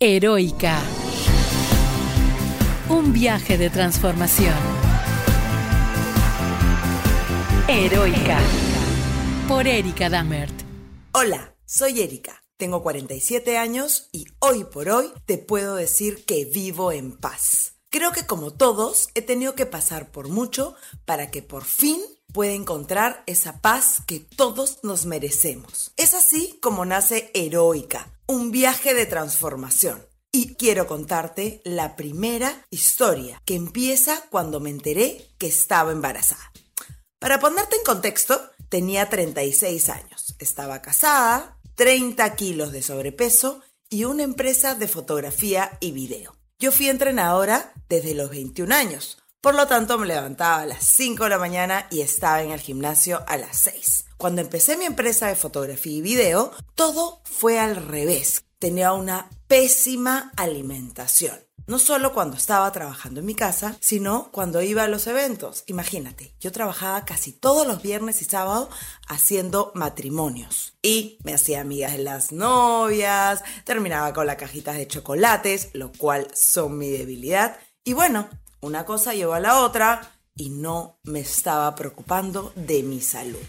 Heroica. Un viaje de transformación. Heroica. Por Erika Dammert. Hola, soy Erika. Tengo 47 años y hoy por hoy te puedo decir que vivo en paz. Creo que como todos he tenido que pasar por mucho para que por fin pueda encontrar esa paz que todos nos merecemos. Es así como nace Heroica, un viaje de transformación. Y quiero contarte la primera historia que empieza cuando me enteré que estaba embarazada. Para ponerte en contexto, tenía 36 años, estaba casada, 30 kilos de sobrepeso y una empresa de fotografía y video. Yo fui entrenadora desde los 21 años, por lo tanto me levantaba a las 5 de la mañana y estaba en el gimnasio a las 6. Cuando empecé mi empresa de fotografía y video, todo fue al revés. Tenía una pésima alimentación. No solo cuando estaba trabajando en mi casa, sino cuando iba a los eventos. Imagínate, yo trabajaba casi todos los viernes y sábados haciendo matrimonios. Y me hacía amigas de las novias, terminaba con las cajitas de chocolates, lo cual son mi debilidad. Y bueno, una cosa llevó a la otra y no me estaba preocupando de mi salud.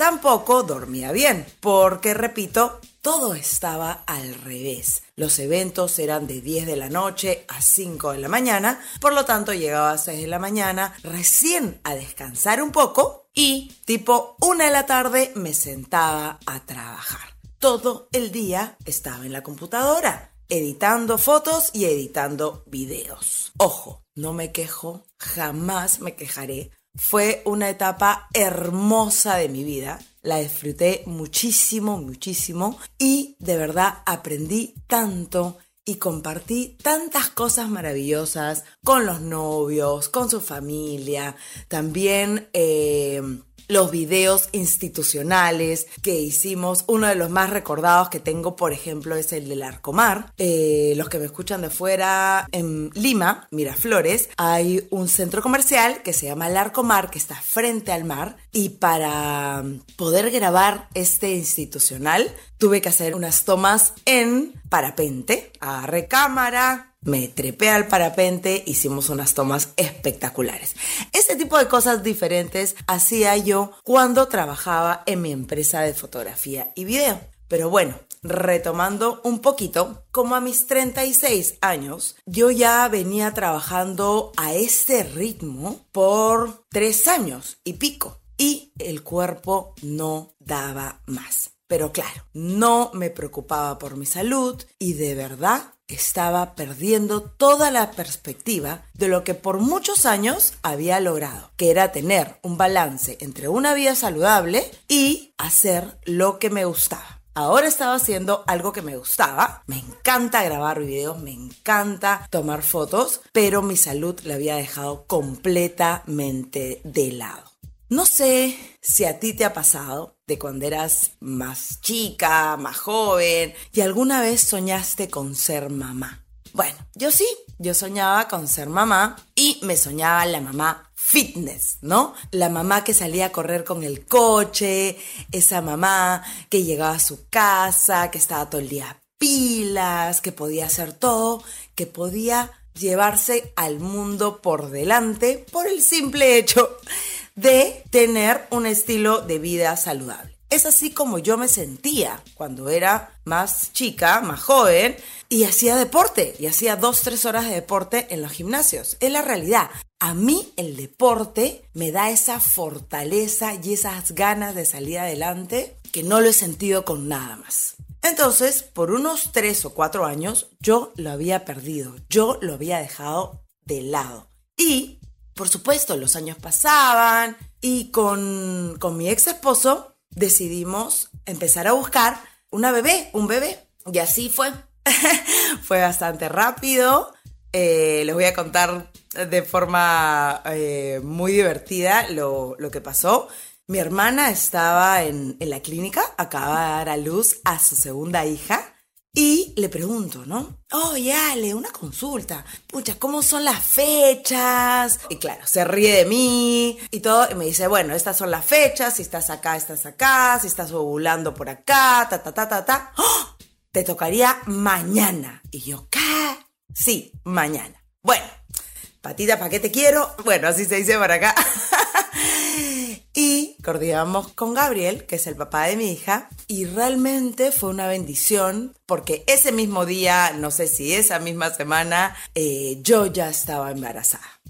Tampoco dormía bien, porque repito, todo estaba al revés. Los eventos eran de 10 de la noche a 5 de la mañana, por lo tanto llegaba a 6 de la mañana recién a descansar un poco y tipo 1 de la tarde me sentaba a trabajar. Todo el día estaba en la computadora, editando fotos y editando videos. Ojo, no me quejo, jamás me quejaré fue una etapa hermosa de mi vida. La disfruté muchísimo, muchísimo y de verdad aprendí tanto y compartí tantas cosas maravillosas con los novios, con su familia, también... Eh, los videos institucionales que hicimos. Uno de los más recordados que tengo, por ejemplo, es el del Arcomar. Eh, los que me escuchan de fuera, en Lima, Miraflores, hay un centro comercial que se llama el Arcomar, que está frente al mar. Y para poder grabar este institucional, tuve que hacer unas tomas en parapente, a recámara, me trepé al parapente, hicimos unas tomas espectaculares. Ese tipo de cosas diferentes hacía yo cuando trabajaba en mi empresa de fotografía y video. Pero bueno, retomando un poquito, como a mis 36 años, yo ya venía trabajando a este ritmo por tres años y pico. Y el cuerpo no daba más. Pero claro, no me preocupaba por mi salud y de verdad estaba perdiendo toda la perspectiva de lo que por muchos años había logrado, que era tener un balance entre una vida saludable y hacer lo que me gustaba. Ahora estaba haciendo algo que me gustaba. Me encanta grabar videos, me encanta tomar fotos, pero mi salud la había dejado completamente de lado. No sé si a ti te ha pasado de cuando eras más chica, más joven, y alguna vez soñaste con ser mamá. Bueno, yo sí, yo soñaba con ser mamá y me soñaba la mamá fitness, ¿no? La mamá que salía a correr con el coche, esa mamá que llegaba a su casa, que estaba todo el día pilas, que podía hacer todo, que podía llevarse al mundo por delante por el simple hecho de tener un estilo de vida saludable. Es así como yo me sentía cuando era más chica, más joven, y hacía deporte, y hacía dos, tres horas de deporte en los gimnasios. Es la realidad. A mí el deporte me da esa fortaleza y esas ganas de salir adelante que no lo he sentido con nada más. Entonces, por unos tres o cuatro años, yo lo había perdido, yo lo había dejado de lado. Y por supuesto, los años pasaban y con, mi ex esposo decidimos empezar a buscar una bebé, un bebé. Y así fue. fue bastante rápido. Eh, les voy a contar de forma eh, muy divertida lo, que pasó. Mi hermana estaba en, en la clínica, acaba de dar a luz a su segunda hija y le pregunto, ¿no? Oye, Ale, una consulta. Pucha, ¿cómo son las fechas? Y claro, se ríe de mí y todo. Y me dice, bueno, estas son las fechas. Si estás acá, estás acá. Si estás ovulando por acá, ta, ta, ta, ta, ta. ¡Oh! te tocaría mañana. Y yo, ¿qué? Sí, mañana. Bueno, patita, ¿para qué te quiero? Bueno, así se dice para acá. con Gabriel, que es el papá de mi hija, y realmente fue una bendición porque ese mismo día, no sé si esa misma semana, eh, yo ya estaba embarazada.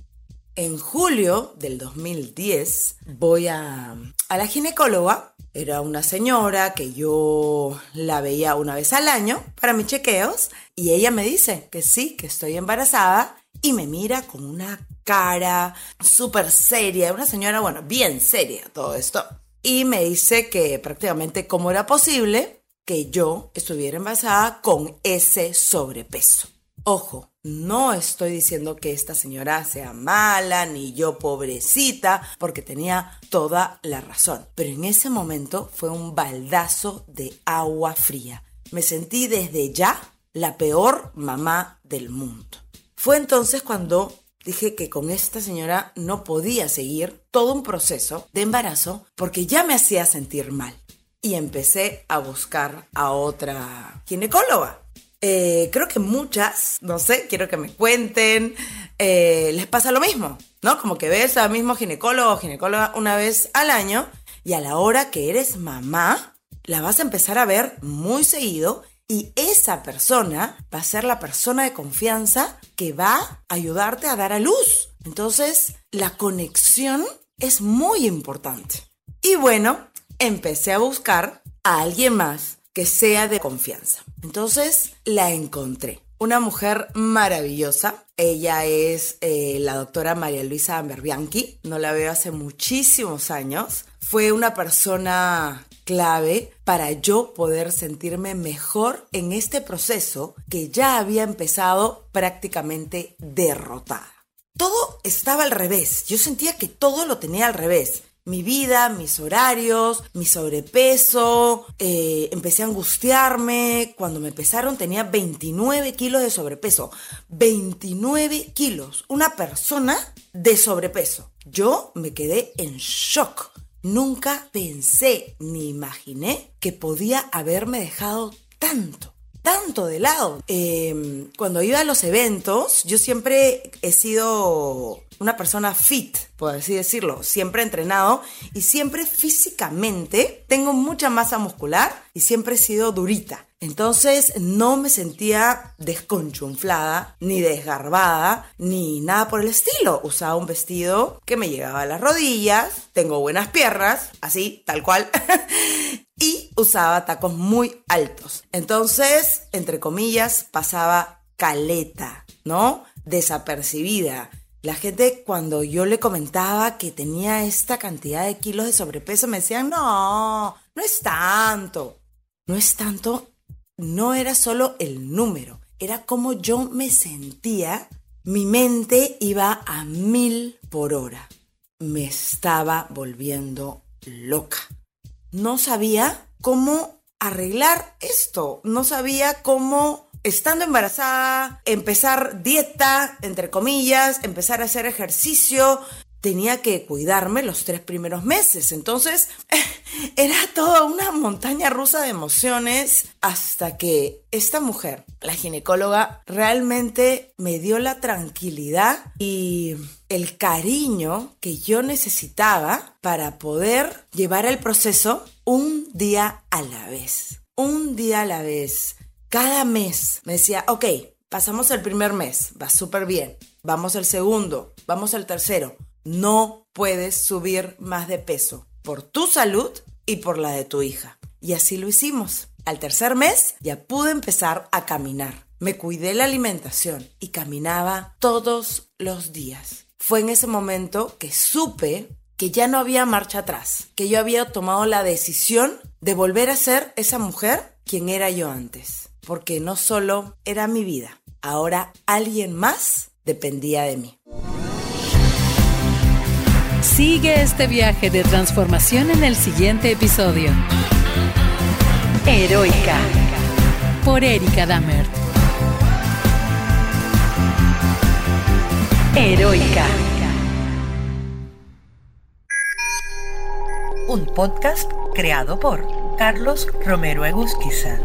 En julio del 2010 voy a, a la ginecóloga. Era una señora que yo la veía una vez al año para mis chequeos y ella me dice que sí, que estoy embarazada y me mira con una cara súper seria, una señora, bueno, bien seria todo esto. Y me dice que prácticamente cómo era posible que yo estuviera embarazada con ese sobrepeso. Ojo, no estoy diciendo que esta señora sea mala, ni yo pobrecita, porque tenía toda la razón. Pero en ese momento fue un baldazo de agua fría. Me sentí desde ya la peor mamá del mundo. Fue entonces cuando dije que con esta señora no podía seguir todo un proceso de embarazo porque ya me hacía sentir mal. Y empecé a buscar a otra ginecóloga. Eh, creo que muchas, no sé, quiero que me cuenten, eh, les pasa lo mismo, ¿no? Como que ves al mismo ginecólogo o ginecóloga una vez al año y a la hora que eres mamá, la vas a empezar a ver muy seguido y esa persona va a ser la persona de confianza que va a ayudarte a dar a luz. Entonces, la conexión es muy importante. Y bueno, empecé a buscar a alguien más que sea de confianza. Entonces, la encontré. Una mujer maravillosa. Ella es eh, la doctora María Luisa Amberbianchi. No la veo hace muchísimos años. Fue una persona clave para yo poder sentirme mejor en este proceso que ya había empezado prácticamente derrotada. Todo estaba al revés, yo sentía que todo lo tenía al revés. Mi vida, mis horarios, mi sobrepeso, eh, empecé a angustiarme. Cuando me pesaron tenía 29 kilos de sobrepeso. 29 kilos. Una persona de sobrepeso. Yo me quedé en shock Nunca pensé ni imaginé que podía haberme dejado tanto, tanto de lado. Em, cuando iba a los eventos, yo siempre he sido una persona fit, por así decirlo, siempre entrenado y siempre físicamente tengo mucha masa muscular y siempre he sido durita. Entonces no me sentía desconchunflada, ni desgarbada, ni nada por el estilo. Usaba un vestido que me llegaba a las rodillas, tengo buenas piernas, así, tal cual. y usaba tacos muy altos. Entonces, entre comillas, pasaba caleta, ¿no? Desapercibida. La gente cuando yo le comentaba que tenía esta cantidad de kilos de sobrepeso me decían, no, no es tanto. No es tanto no era solo el número, era como yo me sentía. Mi mente iba a mil por hora. Me estaba volviendo loca. No sabía cómo arreglar esto. No sabía cómo, estando embarazada, empezar dieta, entre comillas, empezar a hacer ejercicio, tenía que cuidarme los tres primeros meses. Entonces, era toda una montaña rusa de emociones hasta que esta mujer, la ginecóloga, realmente me dio la tranquilidad y el cariño que yo necesitaba para poder llevar el proceso un día a la vez. Un día a la vez. Cada mes me decía, ok, pasamos el primer mes, va súper bien. Vamos al segundo, vamos al tercero no puedes subir más de peso por tu salud y por la de tu hija. Y así lo hicimos. Al tercer mes ya pude empezar a caminar. Me cuidé la alimentación y caminaba todos los días. Fue en ese momento que supe que ya no había marcha atrás, que yo había tomado la decisión de volver a ser esa mujer quien era yo antes, porque no solo era mi vida, ahora alguien más dependía de mí. Sigue este viaje de transformación en el siguiente episodio. Heroica. Por Erika Dammert. Heroica. Un podcast creado por Carlos Romero Egusquiza.